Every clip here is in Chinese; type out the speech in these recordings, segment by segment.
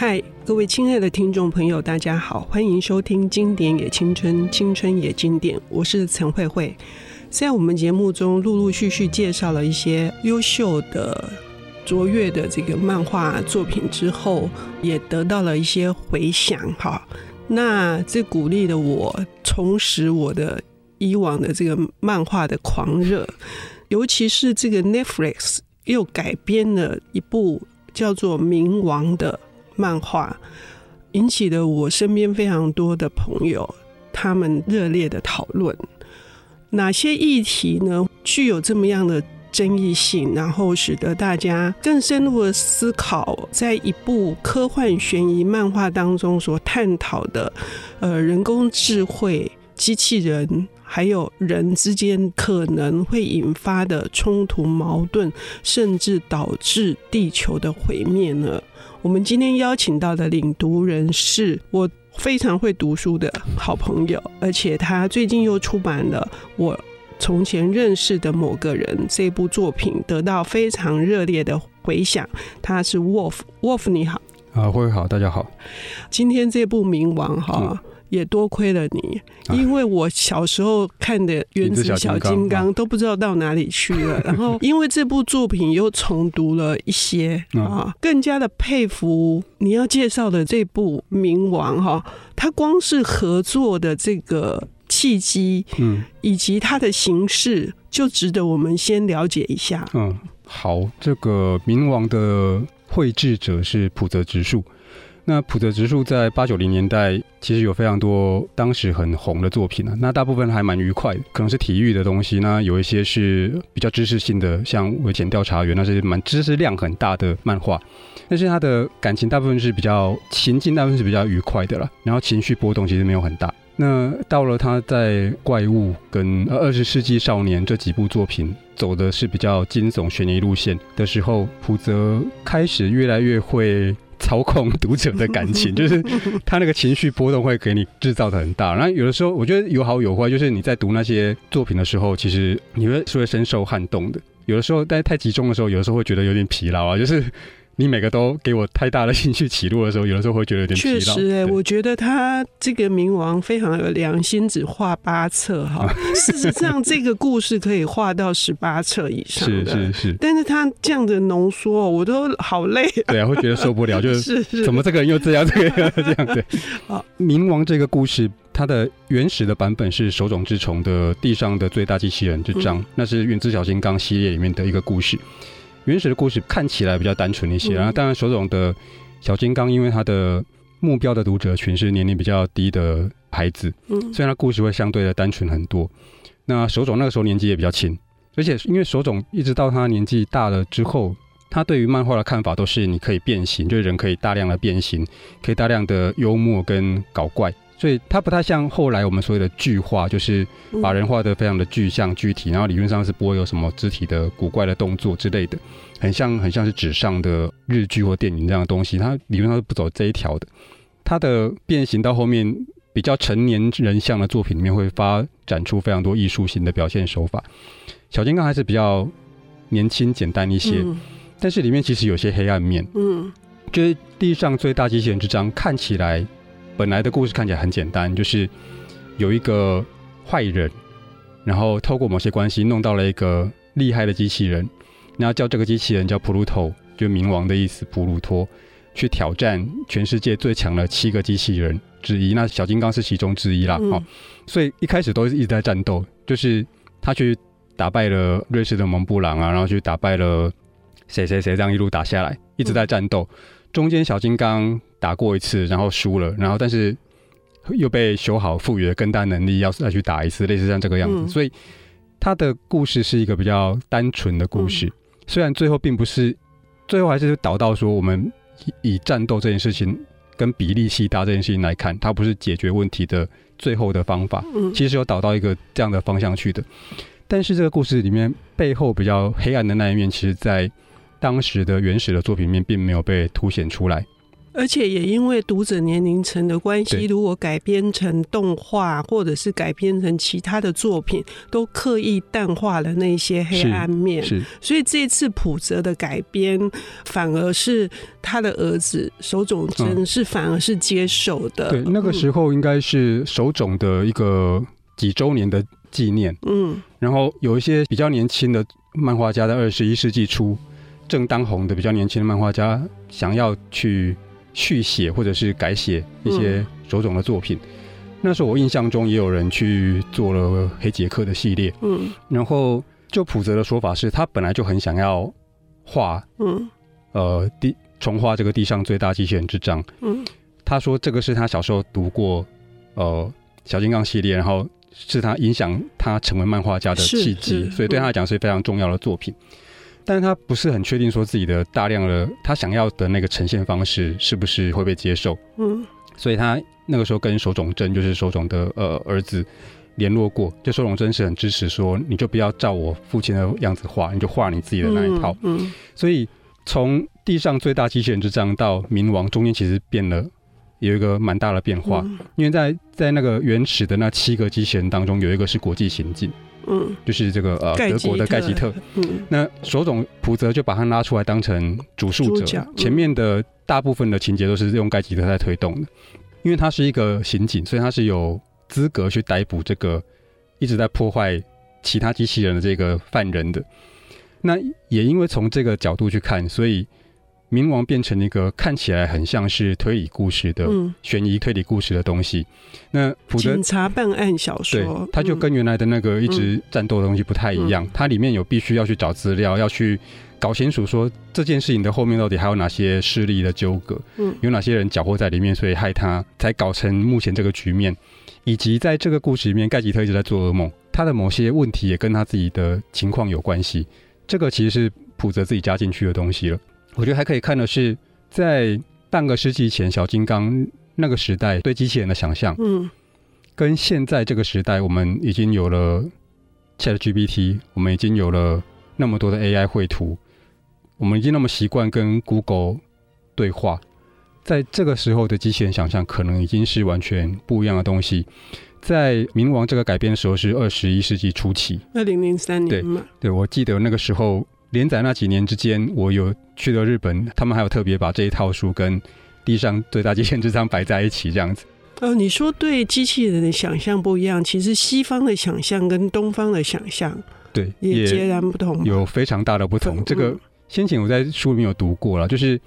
嗨，各位亲爱的听众朋友，大家好，欢迎收听《经典也青春，青春也经典》，我是陈慧慧。在我们节目中，陆陆续续介绍了一些优秀的、卓越的这个漫画作品之后，也得到了一些回响。哈，那这鼓励了我重拾我的以往的这个漫画的狂热，尤其是这个 Netflix 又改编了一部叫做《冥王》的漫画，引起了我身边非常多的朋友他们热烈的讨论。哪些议题呢？具有这么样的争议性，然后使得大家更深入的思考，在一部科幻悬疑漫画当中所探讨的，呃，人工智慧、机器人还有人之间可能会引发的冲突、矛盾，甚至导致地球的毁灭呢？我们今天邀请到的领读人是我。非常会读书的好朋友，而且他最近又出版了《我从前认识的某个人》这部作品，得到非常热烈的回响。他是 Wolf，Wolf 你好，啊，慧慧好，大家好。今天这部《冥王》哈。也多亏了你，因为我小时候看的《原子小金刚》都不知道到哪里去了，然后因为这部作品又重读了一些啊，更加的佩服你要介绍的这部《冥王》哈，它光是合作的这个契机，嗯，以及它的形式，就值得我们先了解一下。嗯，好，这个《冥王》的绘制者是浦泽直树。那浦泽直树在八九零年代其实有非常多当时很红的作品啊，那大部分还蛮愉快的，可能是体育的东西。那有一些是比较知识性的，像《危险调查员》，那是蛮知识量很大的漫画。但是他的感情大部分是比较情境，大部分是比较愉快的了，然后情绪波动其实没有很大。那到了他在《怪物》跟《二十世纪少年》这几部作品走的是比较惊悚悬疑路线的时候，浦泽开始越来越会。操控读者的感情，就是他那个情绪波动会给你制造的很大。然后有的时候，我觉得有好有坏，就是你在读那些作品的时候，其实你会是会深受撼动的。有的时候，但太集中的时候，有的时候会觉得有点疲劳啊，就是。你每个都给我太大的兴趣起落的时候，有的时候会觉得有点疲劳。确实，哎，我觉得他这个冥王非常有良心，只画八册哈。事实上，这个故事可以画到十八册以上。是是是。但是他这样的浓缩，我都好累。对啊，会觉得受不了，就是怎么这个人又这样，这个这样对。啊，冥王这个故事，它的原始的版本是手冢治虫的《地上的最大机器人》这章，那是原子小金刚系列里面的一个故事。原始的故事看起来比较单纯一些，然后当然手冢的小金刚，因为他的目标的读者群是年龄比较低的孩子，嗯，所以他故事会相对的单纯很多。那手冢那个时候年纪也比较轻，而且因为手冢一直到他年纪大了之后，他对于漫画的看法都是你可以变形，就是人可以大量的变形，可以大量的幽默跟搞怪。所以它不太像后来我们所谓的具化，就是把人画的非常的具象具体，然后理论上是不会有什么肢体的古怪的动作之类的，很像很像是纸上的日剧或电影这样的东西。它理论上是不走这一条的。它的变形到后面比较成年人像的作品里面会发展出非常多艺术性的表现手法。小金刚还是比较年轻简单一些，但是里面其实有些黑暗面。嗯，就是地上最大机器人这章看起来。本来的故事看起来很简单，就是有一个坏人，然后透过某些关系弄到了一个厉害的机器人，然后叫这个机器人叫普鲁托，就冥王的意思，普鲁托，去挑战全世界最强的七个机器人之一。那小金刚是其中之一啦，嗯、哦，所以一开始都是一直在战斗，就是他去打败了瑞士的蒙布朗啊，然后去打败了谁谁谁，这样一路打下来，一直在战斗。中间小金刚。打过一次，然后输了，然后但是又被修好，赋予了更大能力，要再去打一次，类似像这个样子。嗯、所以他的故事是一个比较单纯的故事，嗯、虽然最后并不是，最后还是导到说，我们以战斗这件事情跟比例细大这件事情来看，它不是解决问题的最后的方法。嗯，其实有导到一个这样的方向去的。但是这个故事里面背后比较黑暗的那一面，其实在当时的原始的作品里面并没有被凸显出来。而且也因为读者年龄层的关系，如果改编成动画或者是改编成其他的作品，都刻意淡化了那些黑暗面。是，是所以这次浦泽的改编，反而是他的儿子手冢真是反而是接受的。对，那个时候应该是手冢的一个几周年的纪念。嗯，然后有一些比较年轻的漫画家，在二十一世纪初正当红的比较年轻的漫画家，想要去。续写或者是改写一些手冢的作品，嗯、那时候我印象中也有人去做了黑杰克的系列，嗯，然后就普泽的说法是他本来就很想要画，嗯，呃，地重画这个地上最大机器人之章，嗯，他说这个是他小时候读过，呃，小金刚系列，然后是他影响他成为漫画家的契机，所以对他来讲是非常重要的作品。但是他不是很确定说自己的大量的他想要的那个呈现方式是不是会被接受，嗯，所以他那个时候跟手冢真就是手冢的呃儿子联络过，就手冢真是很支持说，你就不要照我父亲的样子画，你就画你自己的那一套，嗯，嗯，所以从地上最大机器人之章到冥王中间其实变了有一个蛮大的变化，嗯，因为在在那个原始的那七个机器人当中有一个是国际刑警。嗯，就是这个呃，德国的盖吉特。嗯，那手塚浦泽就把他拉出来当成主述者，嗯、前面的大部分的情节都是用盖吉特在推动的，因为他是一个刑警，所以他是有资格去逮捕这个一直在破坏其他机器人的这个犯人的。那也因为从这个角度去看，所以。冥王变成一个看起来很像是推理故事的悬疑推理故事的东西。那普泽警察办案小说，对，它就跟原来的那个一直战斗的东西不太一样。它里面有必须要去找资料，要去搞清楚说这件事情的后面到底还有哪些势力的纠葛，有哪些人搅和在里面，所以害他才搞成目前这个局面。以及在这个故事里面，盖吉特一直在做噩梦，他的某些问题也跟他自己的情况有关系。这个其实是普泽自己加进去的东西了。我觉得还可以看的是，在半个世纪前，小金刚那个时代对机器人的想象，嗯，跟现在这个时代，我们已经有了 ChatGPT，我们已经有了那么多的 AI 绘图，我们已经那么习惯跟 Google 对话，在这个时候的机器人想象，可能已经是完全不一样的东西。在冥王这个改编的时候，是二十一世纪初期，二零零三年嘛，对，对，我记得那个时候。连载那几年之间，我有去了日本，他们还有特别把这一套书跟《地上最大机器人之章》摆在一起，这样子。呃，你说对机器人的想象不一样，其实西方的想象跟东方的想象对也截然不同，有非常大的不同。这个先前我在书里面有读过了，就是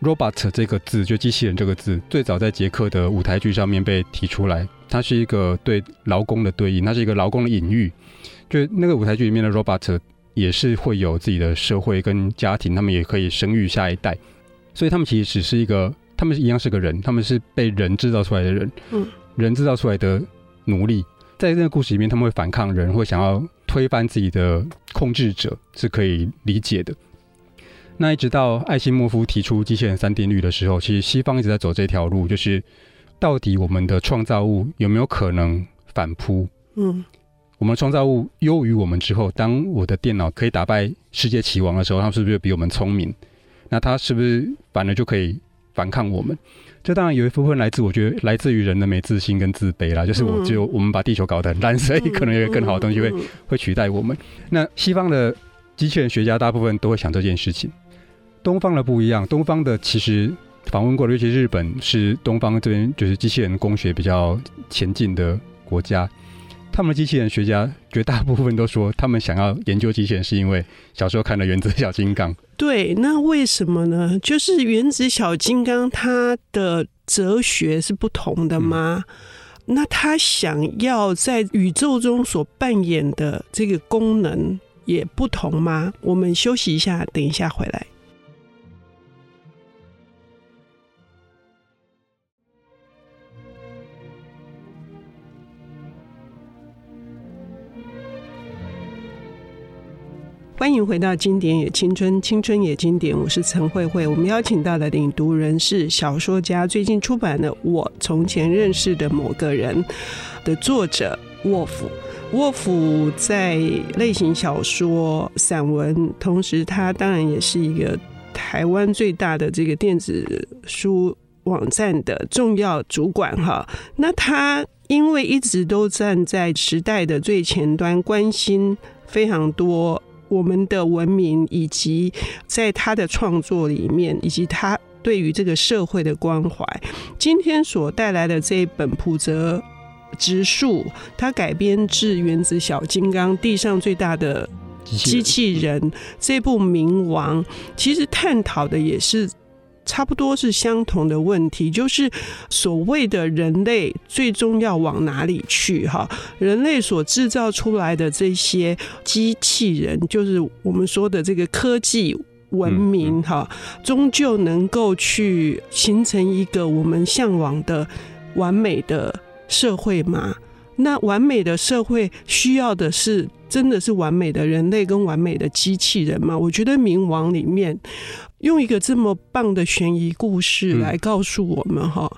“robot” 这个字，就机器人这个字，最早在捷克的舞台剧上面被提出来，它是一个对劳工的对应，它是一个劳工的隐喻，就那个舞台剧里面的 “robot”。也是会有自己的社会跟家庭，他们也可以生育下一代，所以他们其实只是一个，他们一样是个人，他们是被人制造出来的人，嗯，人制造出来的奴隶，在那个故事里面，他们会反抗人，会想要推翻自己的控制者，是可以理解的。那一直到艾西莫夫提出机器人三定律的时候，其实西方一直在走这条路，就是到底我们的创造物有没有可能反扑？嗯。我们创造物优于我们之后，当我的电脑可以打败世界棋王的时候，他是不是比我们聪明？那他是不是反而就可以反抗我们？这当然有一部分来自，我觉得来自于人的没自信跟自卑啦。就是我就我们把地球搞得很烂，所以可能有一个更好的东西会会取代我们。那西方的机器人学家大部分都会想这件事情，东方的不一样。东方的其实访问过的，尤其日本，是东方这边就是机器人工学比较前进的国家。他们机器人学家绝大部分都说，他们想要研究机器人，是因为小时候看了《原子小金刚》。对，那为什么呢？就是《原子小金刚》它的哲学是不同的吗？嗯、那他想要在宇宙中所扮演的这个功能也不同吗？我们休息一下，等一下回来。欢迎回到《经典也青春，青春也经典》，我是陈慧慧。我们邀请到的领读人是小说家，最近出版的《我从前认识的某个人》的作者沃夫。沃夫在类型小说、散文，同时他当然也是一个台湾最大的这个电子书网站的重要主管哈。那他因为一直都站在时代的最前端，关心非常多我们的文明，以及在他的创作里面，以及他对于这个社会的关怀。今天所带来的这一本普泽植树，它改编自《原子小金刚》，地上最大的。机器人这部《冥王》其实探讨的也是差不多是相同的问题，就是所谓的人类最终要往哪里去？哈，人类所制造出来的这些机器人，就是我们说的这个科技文明，哈，终究能够去形成一个我们向往的完美的社会吗？那完美的社会需要的是真的是完美的人类跟完美的机器人吗？我觉得《冥王》里面用一个这么棒的悬疑故事来告诉我们哈，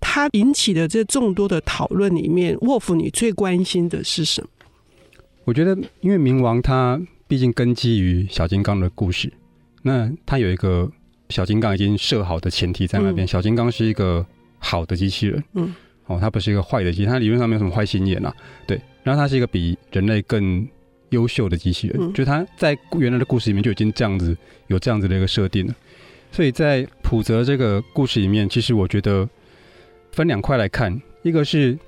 它引起的这众多的讨论里面，沃夫你最关心的是什么？我觉得，因为《冥王》它毕竟根基于小金刚的故事，那它有一个小金刚已经设好的前提在那边，小金刚是一个好的机器人，嗯。哦，它不是一个坏的机器，它理论上没有什么坏心眼啊。对，然后它是一个比人类更优秀的机器人，嗯、就它在原来的故事里面就已经这样子有这样子的一个设定了。所以在普泽这个故事里面，其实我觉得分两块来看，一个是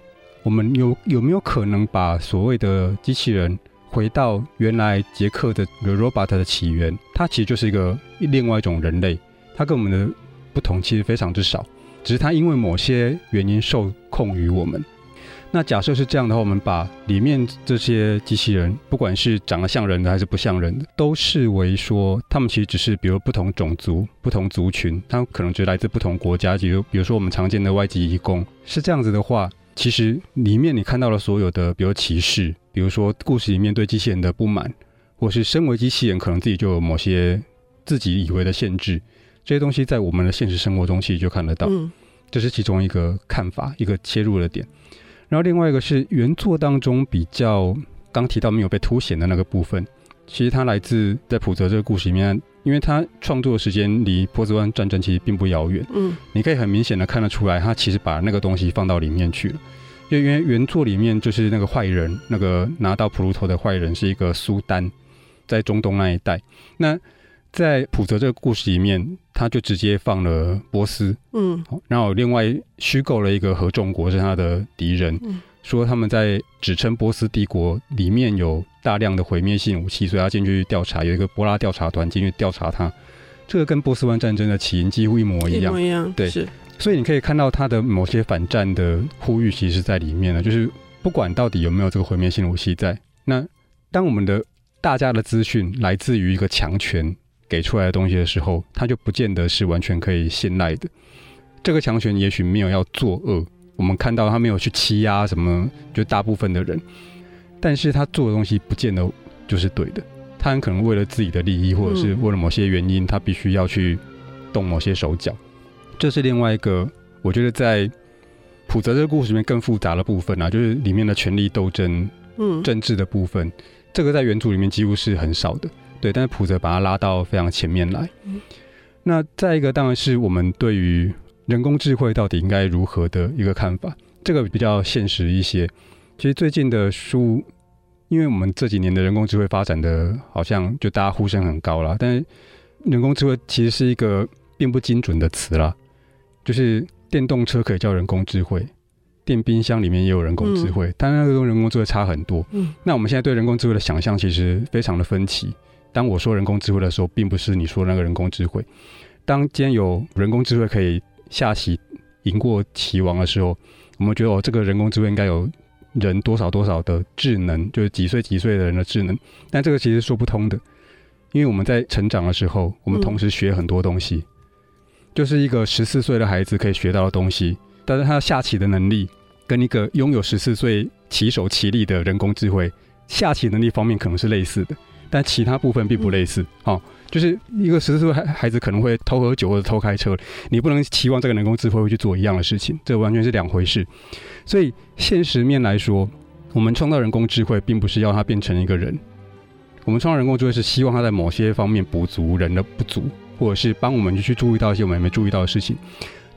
我们有有没有可能把所谓的机器人回到原来杰克的 The Robot 的起源，它其实就是一个另外一种人类，它跟我们的不同其实非常之少。只是它因为某些原因受控于我们。那假设是这样的话，我们把里面这些机器人，不管是长得像人的还是不像人的，都视为说他们其实只是比如不同种族、不同族群，他们可能只来自不同国家，比如比如说我们常见的外籍移工，是这样子的话，其实里面你看到了所有的，比如歧视，比如说故事里面对机器人的不满，或是身为机器人可能自己就有某些自己以为的限制。这些东西在我们的现实生活中其实就看得到，嗯，这是其中一个看法，一个切入的点。然后另外一个是原作当中比较刚提到没有被凸显的那个部分，其实它来自在普泽这个故事里面，因为它创作的时间离波斯湾战争其实并不遥远，嗯，你可以很明显的看得出来，他其实把那个东西放到里面去了。因为原作里面就是那个坏人，那个拿到普鲁托的坏人是一个苏丹，在中东那一带，那。在普泽这个故事里面，他就直接放了波斯，嗯，然后另外虚构了一个合众国是他的敌人，嗯，说他们在指称波斯帝国里面有大量的毁灭性武器，所以他进去调查，有一个波拉调查团进去调查他，这个跟波斯湾战争的起因几乎一模一样，一模一样，对，是，所以你可以看到他的某些反战的呼吁，其实是在里面呢，就是不管到底有没有这个毁灭性武器在，那当我们的大家的资讯来自于一个强权。给出来的东西的时候，他就不见得是完全可以信赖的。这个强权也许没有要作恶，我们看到他没有去欺压什么，就大部分的人，但是他做的东西不见得就是对的。他很可能为了自己的利益，或者是为了某些原因，他必须要去动某些手脚。这是另外一个，我觉得在普泽这个故事里面更复杂的部分啊，就是里面的权力斗争、嗯，政治的部分，这个在原著里面几乎是很少的。对，但是普泽把它拉到非常前面来。嗯、那再一个，当然是我们对于人工智慧到底应该如何的一个看法，这个比较现实一些。其实最近的书，因为我们这几年的人工智慧发展的好像就大家呼声很高了，但是人工智慧其实是一个并不精准的词啦。就是电动车可以叫人工智慧，电冰箱里面也有人工智慧，嗯、但那个跟人工智慧差很多。嗯，那我们现在对人工智慧的想象其实非常的分歧。当我说人工智慧的时候，并不是你说那个人工智慧。当今天有人工智慧可以下棋赢过棋王的时候，我们觉得哦，这个人工智慧应该有人多少多少的智能，就是几岁几岁的人的智能。但这个其实说不通的，因为我们在成长的时候，我们同时学很多东西，就是一个十四岁的孩子可以学到的东西，但是他下棋的能力跟一个拥有十四岁棋手棋力的人工智慧下棋能力方面可能是类似的。但其他部分并不类似，哦，就是一个十四岁孩孩子可能会偷喝酒或者偷开车，你不能期望这个人工智慧会去做一样的事情，这完全是两回事。所以现实面来说，我们创造人工智慧，并不是要它变成一个人，我们创造人工智慧是希望它在某些方面补足人的不足，或者是帮我们去注意到一些我们没注意到的事情。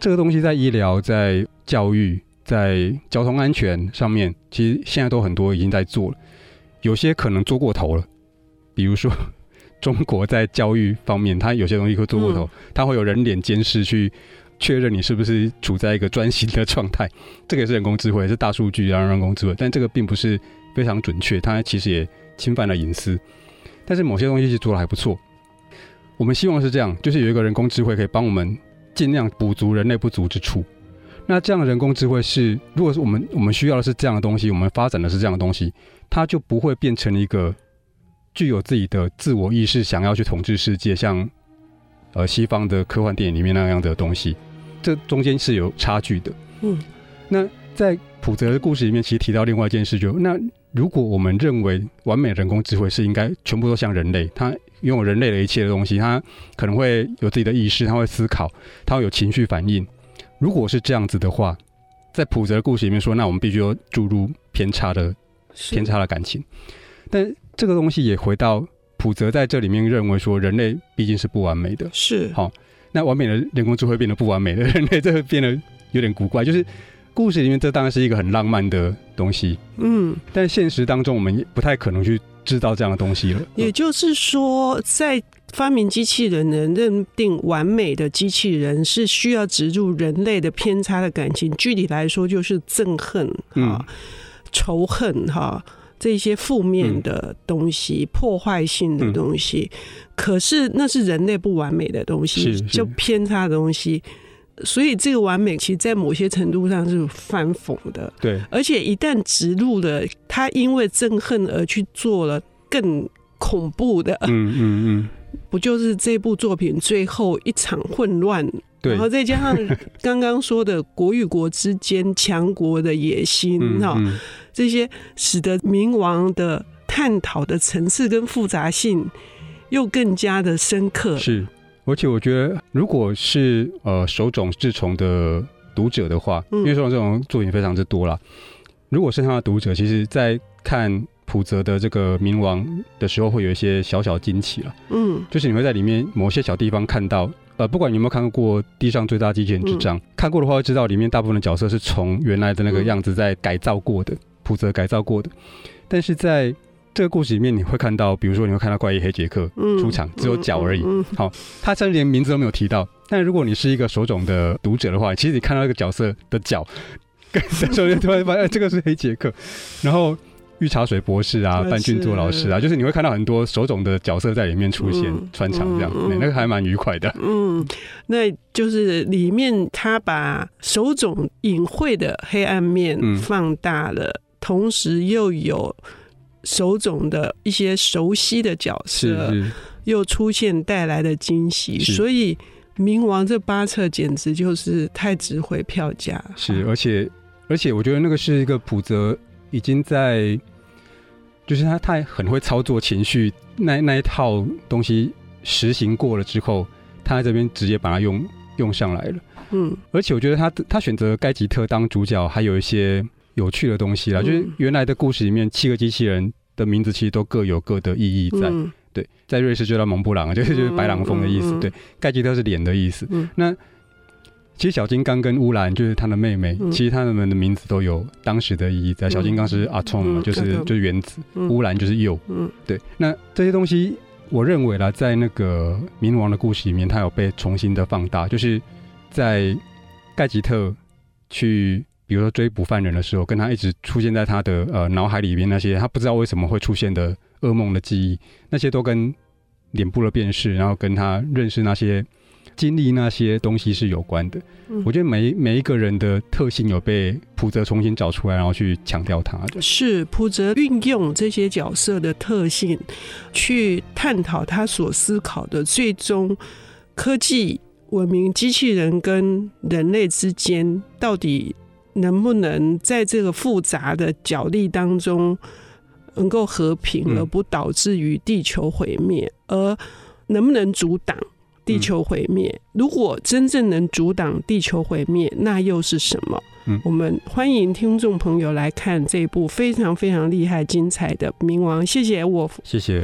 这个东西在医疗、在教育、在交通安全上面，其实现在都很多已经在做了，有些可能做过头了。比如说，中国在教育方面，它有些东西会做过头，它会有人脸监视去确认你是不是处在一个专心的状态。这个也是人工智慧，是大数据然后人工智慧，但这个并不是非常准确，它其实也侵犯了隐私。但是某些东西是做的还不错。我们希望是这样，就是有一个人工智慧可以帮我们尽量补足人类不足之处。那这样的人工智慧是，如果是我们我们需要的是这样的东西，我们发展的是这样的东西，它就不会变成一个具有自己的自我意识，想要去统治世界，像呃西方的科幻电影里面那样的东西。这中间是有差距的。嗯，那在普泽的故事里面，其实提到另外一件事就，就那如果我们认为完美人工智慧是应该全部都像人类，它拥有人类的一切的东西，它可能会有自己的意识，它会思考，它会有情绪反应。如果是这样子的话，在普泽的故事里面说，那我们必须要注入偏差的偏差的感情。但这个东西也回到普泽在这里面认为说，人类毕竟是不完美的。是好，那完美的人工智慧变得不完美的人类，这会变得有点古怪。就是故事里面这当然是一个很浪漫的东西，嗯，但现实当中我们也不太可能去。制造这样的东西了，也就是说，在发明机器人能认定完美的机器人，是需要植入人类的偏差的感情。具体来说，就是憎恨啊、仇恨哈这些负面的东西、破坏性的东西。可是那是人类不完美的东西，就偏差的东西。所以这个完美，其实，在某些程度上是反讽的。对，而且一旦植入了他，因为憎恨而去做了更恐怖的，嗯嗯嗯，不就是这部作品最后一场混乱？对，然后再加上 刚刚说的国与国之间强国的野心哈，这些使得冥王的探讨的层次跟复杂性又更加的深刻。是。而且我觉得，如果是呃手冢治虫的读者的话，因为手冢治虫作品非常之多啦。如果是他的读者，其实在看浦泽的这个冥王的时候，会有一些小小惊奇了。嗯，就是你会在里面某些小地方看到，呃，不管你有没有看过《地上最大机器人之章》，看过的话会知道，里面大部分的角色是从原来的那个样子在改造过的，浦泽改造过的。但是在这个故事里面，你会看到，比如说，你会看到怪异黑杰克出场，只有脚而已。好，他甚至连名字都没有提到。但如果你是一个手冢的读者的话，其实你看到那个角色的脚，跟手冢突然发现这个是黑杰克。然后御茶水博士啊，半俊作老师啊，就是你会看到很多手冢的角色在里面出现穿场这样，那个还蛮愉快的。嗯，那就是里面他把手冢隐晦的黑暗面放大了，同时又有。手冢的一些熟悉的角色又出现，带来的惊喜，所以《冥王》这八册简直就是太值回票价。是，而且而且，我觉得那个是一个浦泽已经在，就是他太很会操作情绪，那那一套东西实行过了之后，他在这边直接把它用用上来了。嗯，而且我觉得他他选择盖吉特当主角，还有一些。有趣的东西啦，就是原来的故事里面，七个机器人的名字其实都各有各的意义在。嗯、对，在瑞士就叫蒙布朗，就是就是白狼峰的意思。嗯、对，盖吉特是脸的意思。嗯、那其实小金刚跟乌兰就是他的妹妹，嗯、其实他们的名字都有当时的意义在。小金刚是阿冲嘛，就是就是原子，乌兰就是铀。嗯，对。那这些东西，我认为啦，在那个冥王的故事里面，它有被重新的放大，就是在盖吉特去。比如说追捕犯人的时候，跟他一直出现在他的呃脑海里面那些他不知道为什么会出现的噩梦的记忆，那些都跟脸部的辨识，然后跟他认识那些经历那些东西是有关的。嗯、我觉得每每一个人的特性有被普泽重新找出来，然后去强调他的。是普泽运用这些角色的特性去探讨他所思考的最终科技文明机器人跟人类之间到底。能不能在这个复杂的角力当中能够和平，而不导致于地球毁灭？而能不能阻挡地球毁灭？如果真正能阻挡地球毁灭，那又是什么？我们欢迎听众朋友来看这部非常非常厉害、精彩的《冥王》。谢谢我，谢谢。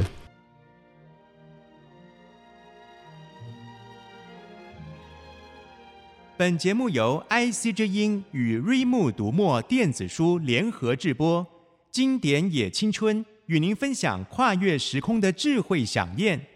本节目由 IC 之音与瑞木读墨电子书联合制播，经典也青春与您分享跨越时空的智慧饗宴。